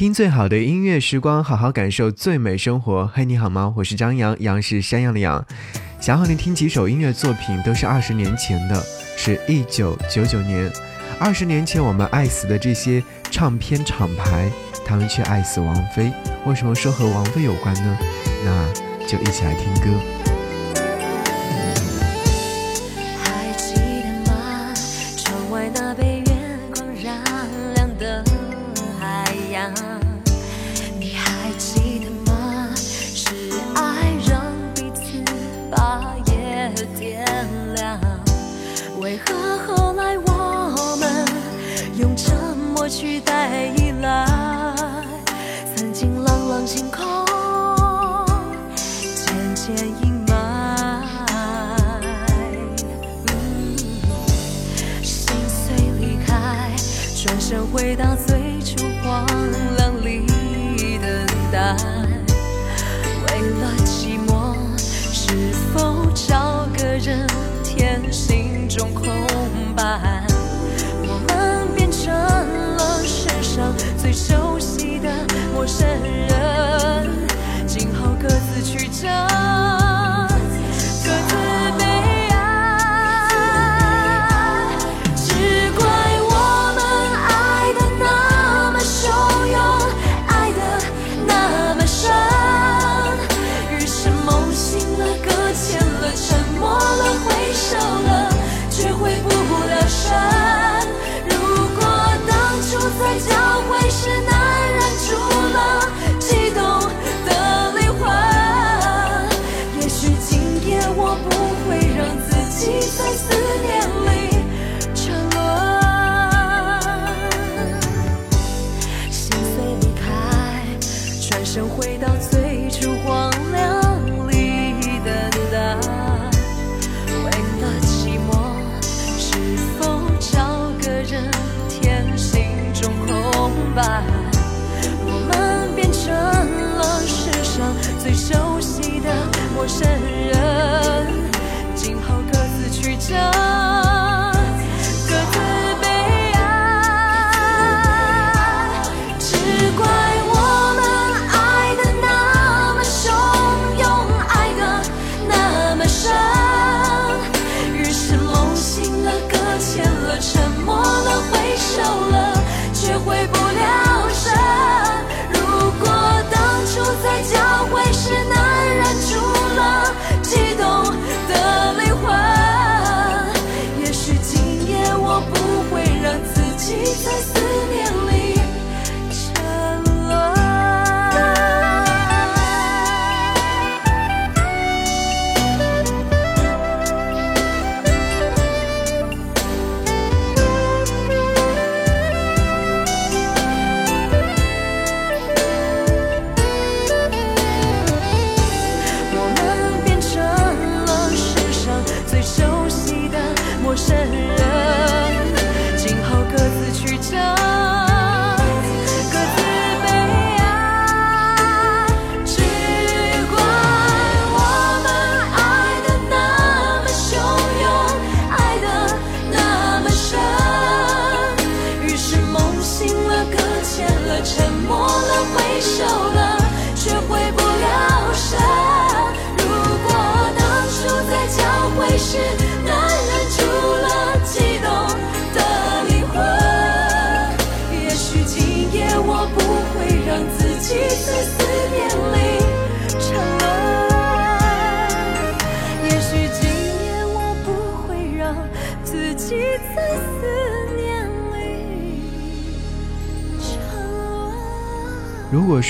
听最好的音乐时光，好好感受最美生活。嘿，你好吗？我是张扬，杨是山羊的羊。想和你听几首音乐作品，都是二十年前的，是一九九九年。二十年前我们爱死的这些唱片厂牌，他们却爱死王菲。为什么说和王菲有关呢？那就一起来听歌。取代依赖，曾经朗朗星空渐渐阴霾。心碎离开，转身回到最初荒凉里等待。为了寂寞，是否找个人填心中空白？陌生人，今后各自曲折。我生日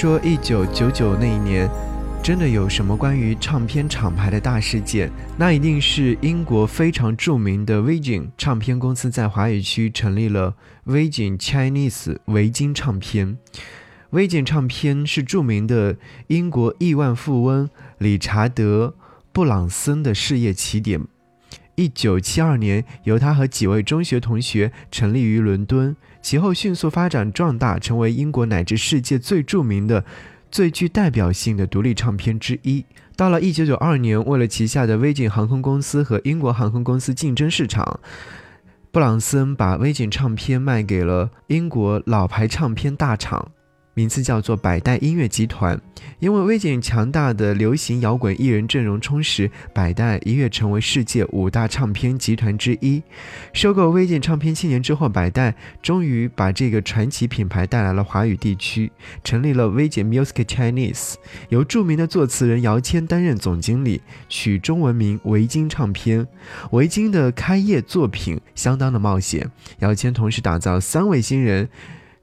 说一九九九那一年真的有什么关于唱片厂牌的大事件，那一定是英国非常著名的 Virgin 唱片公司在华语区成立了 Virgin Chinese 维京唱片。Virgin 唱片是著名的英国亿万富翁理查德·布朗森的事业起点。一九七二年，由他和几位中学同学成立于伦敦。其后迅速发展壮大，成为英国乃至世界最著名的、最具代表性的独立唱片之一。到了1992年，为了旗下的威锦航空公司和英国航空公司竞争市场，布朗森把威锦唱片卖给了英国老牌唱片大厂名字叫做百代音乐集团。因为 Virgin 强大的流行摇滚艺人阵容，充实百代一跃成为世界五大唱片集团之一。收购 Virgin 唱片七年之后，百代终于把这个传奇品牌带来了华语地区，成立了 Virgin Music Chinese，由著名的作词人姚谦担任总经理，取中文名维京唱片。维京的开业作品相当的冒险，姚谦同时打造三位新人。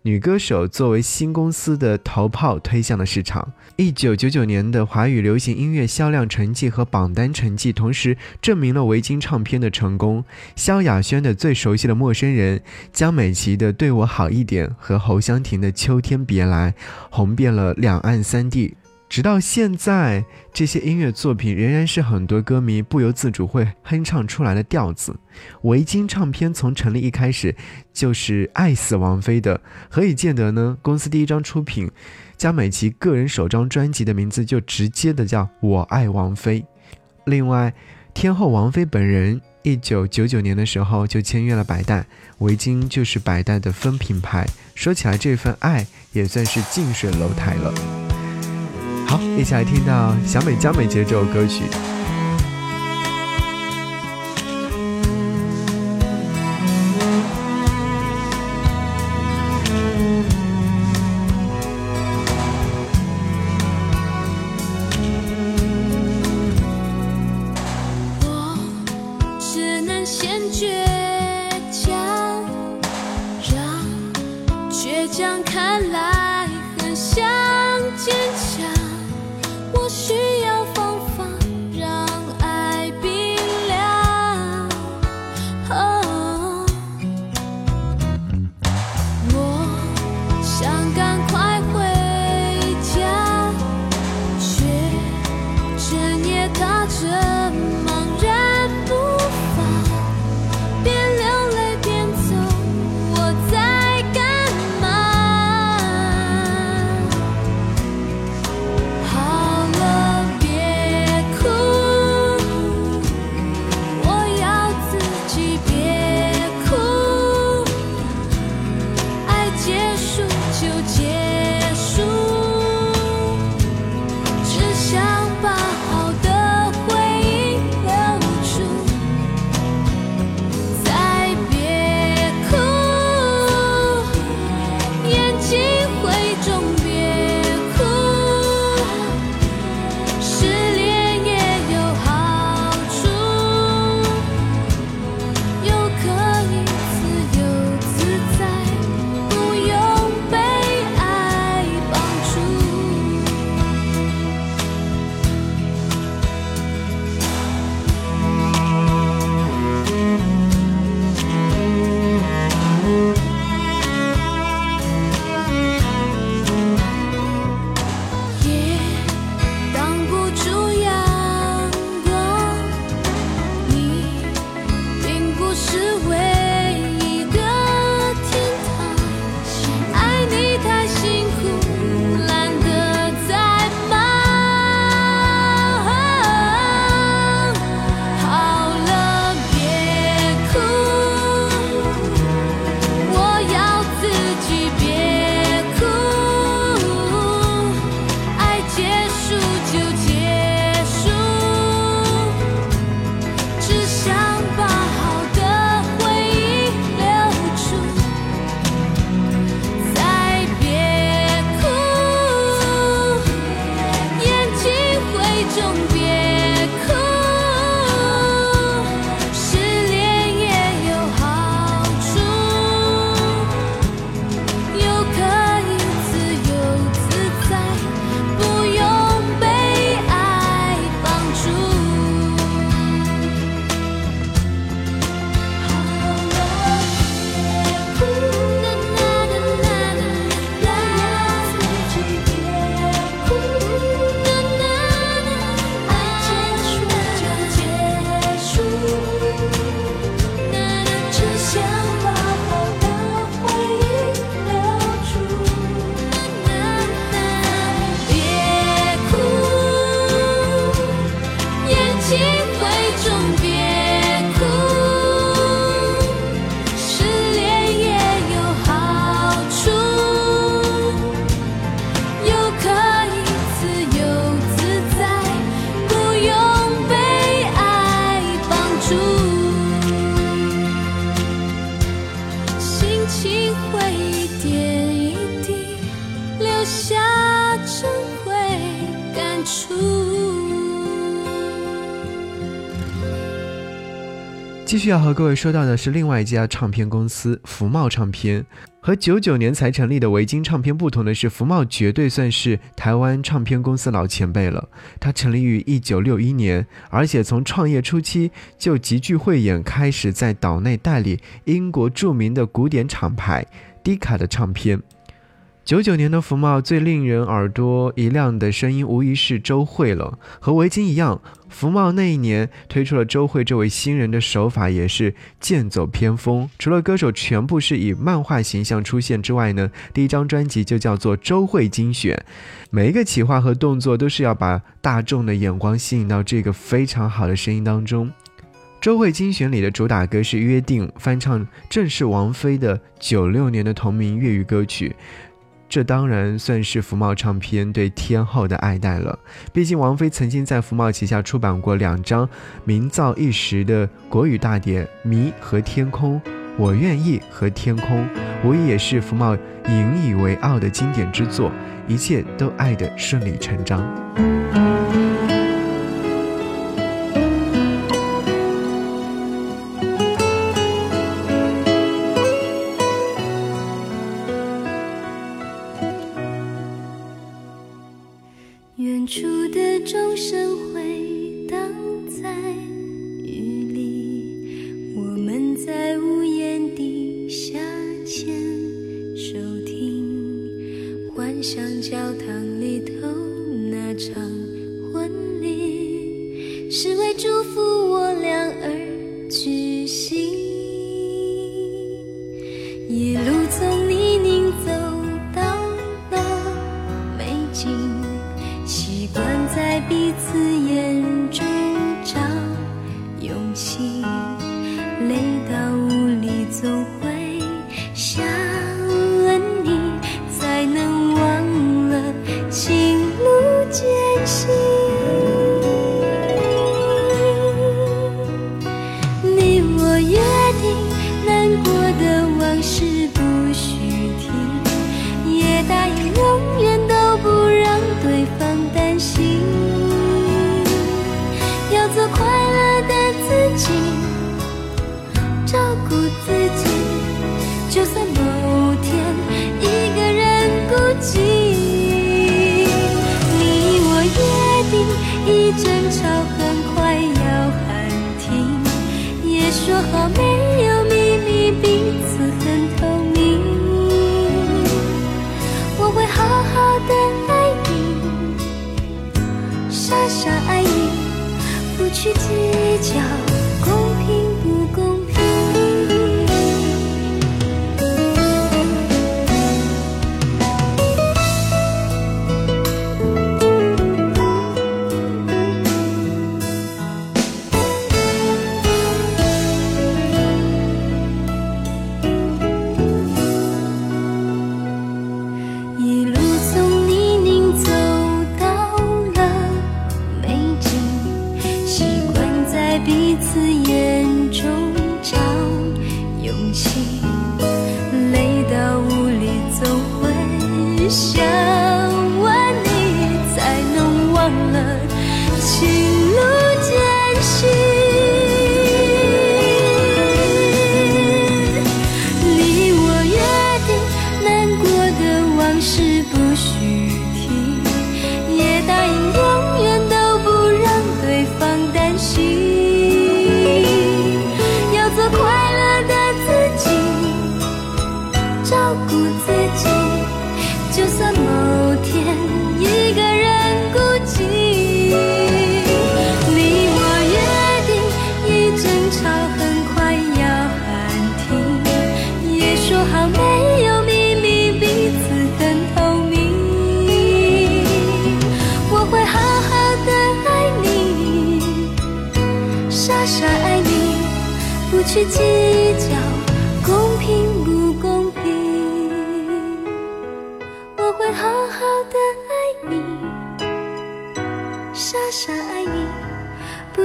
女歌手作为新公司的头炮推向了市场。一九九九年的华语流行音乐销量成绩和榜单成绩，同时证明了维京唱片的成功。萧亚轩的《最熟悉的陌生人》，江美琪的《对我好一点》和侯湘婷的《秋天别来》，红遍了两岸三地。直到现在，这些音乐作品仍然是很多歌迷不由自主会哼唱出来的调子。维京唱片从成立一开始就是爱死王菲的，何以见得呢？公司第一张出品江美琪个人首张专辑的名字就直接的叫我爱王菲。另外，天后王菲本人一九九九年的时候就签约了百代，维京就是百代的分品牌。说起来，这份爱也算是近水楼台了。好，一起来听到小美加美杰》这首歌曲。要和各位说到的是另外一家唱片公司福茂唱片，和九九年才成立的维京唱片不同的是，福茂绝对算是台湾唱片公司老前辈了。它成立于一九六一年，而且从创业初期就极具慧眼，开始在岛内代理英国著名的古典厂牌迪卡的唱片。九九年的福茂最令人耳朵一亮的声音，无疑是周蕙了。和维京一样，福茂那一年推出了周蕙这位新人的手法也是剑走偏锋。除了歌手全部是以漫画形象出现之外呢，第一张专辑就叫做《周蕙精选》，每一个企划和动作都是要把大众的眼光吸引到这个非常好的声音当中。周蕙精选里的主打歌是《约定》，翻唱正是王菲的九六年的同名粤语歌曲。这当然算是福茂唱片对天后的爱戴了。毕竟王菲曾经在福茂旗下出版过两张名噪一时的国语大碟《迷》和《天空》，我愿意和《天空》，无疑也是福茂引以为傲的经典之作。一切都爱得顺理成章。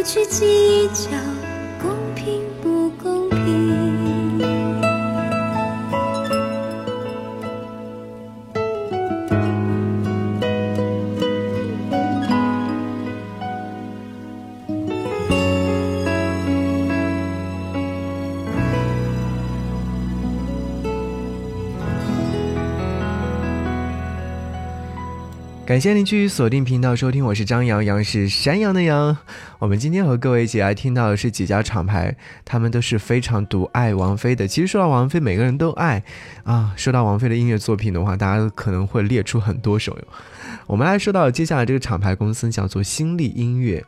去计较。感谢您继续锁定频道收听，我是张阳，阳是山羊的羊。我们今天和各位一起来听到的是几家厂牌，他们都是非常独爱王菲的。其实说到王菲，每个人都爱啊。说到王菲的音乐作品的话，大家可能会列出很多首。我们来说到接下来这个厂牌公司叫做新力音乐。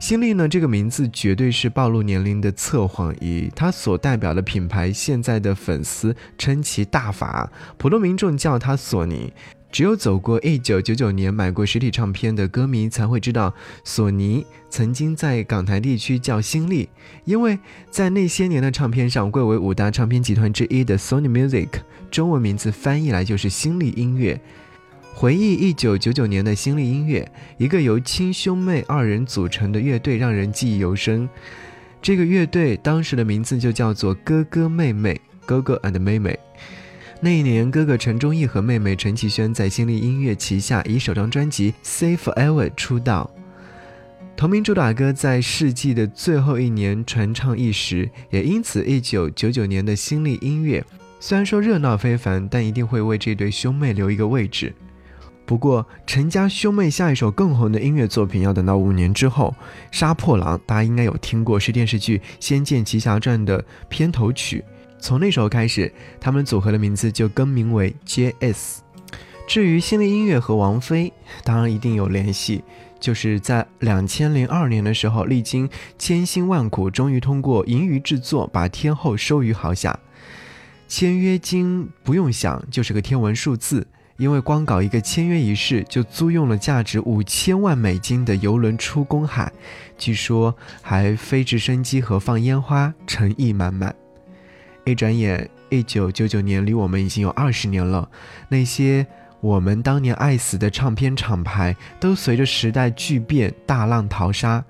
新力呢这个名字绝对是暴露年龄的测谎仪，它所代表的品牌，现在的粉丝称其大法，普通民众叫它索尼。只有走过一九九九年买过实体唱片的歌迷才会知道，索尼曾经在港台地区叫新力，因为在那些年的唱片上贵为五大唱片集团之一的 Sony Music，中文名字翻译来就是新力音乐。回忆一九九九年的新力音乐，一个由亲兄妹二人组成的乐队让人记忆犹深。这个乐队当时的名字就叫做哥哥妹妹，哥哥 and 妹妹。那一年，哥哥陈忠义和妹妹陈绮萱在新力音乐旗下以首张专辑《Say Forever》出道。同名主打歌在世纪的最后一年传唱一时，也因此，1999年的新力音乐虽然说热闹非凡，但一定会为这对兄妹留一个位置。不过，陈家兄妹下一首更红的音乐作品要等到五年之后，《杀破狼》，大家应该有听过，是电视剧《仙剑奇侠传》的片头曲。从那时候开始，他们组合的名字就更名为 J.S。至于新的音乐和王菲，当然一定有联系，就是在两千零二年的时候，历经千辛万苦，终于通过银娱制作把天后收于豪下。签约金不用想，就是个天文数字，因为光搞一个签约仪式，就租用了价值五千万美金的游轮出公海，据说还飞直升机和放烟花，诚意满满。一转眼，一九九九年离我们已经有二十年了。那些我们当年爱死的唱片厂牌，都随着时代巨变大浪淘沙。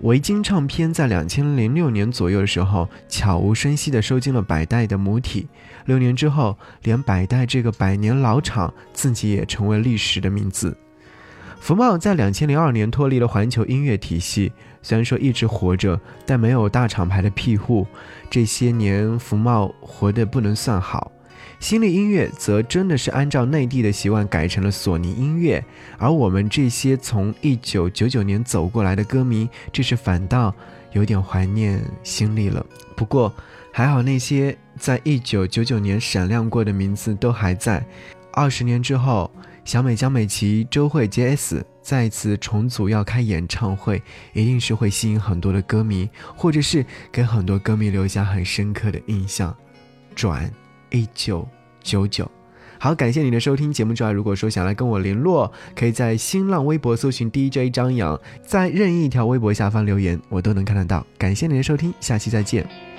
维京唱片在两千零六年左右的时候，悄无声息地收进了百代的母体。六年之后，连百代这个百年老厂，自己也成为历史的名字。福茂在两千零二年脱离了环球音乐体系。虽然说一直活着，但没有大厂牌的庇护，这些年福茂活得不能算好。新力音乐则真的是按照内地的习惯改成了索尼音乐，而我们这些从一九九九年走过来的歌迷，这是反倒有点怀念新力了。不过还好，那些在一九九九年闪亮过的名字都还在。二十年之后，小美江美琪、周慧 J.S。再次重组要开演唱会，一定是会吸引很多的歌迷，或者是给很多歌迷留下很深刻的印象。转一九九九，好，感谢你的收听。节目之外，如果说想来跟我联络，可以在新浪微博搜寻 DJ 张扬，在任意一条微博下方留言，我都能看得到。感谢你的收听，下期再见。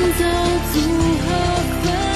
行走组合。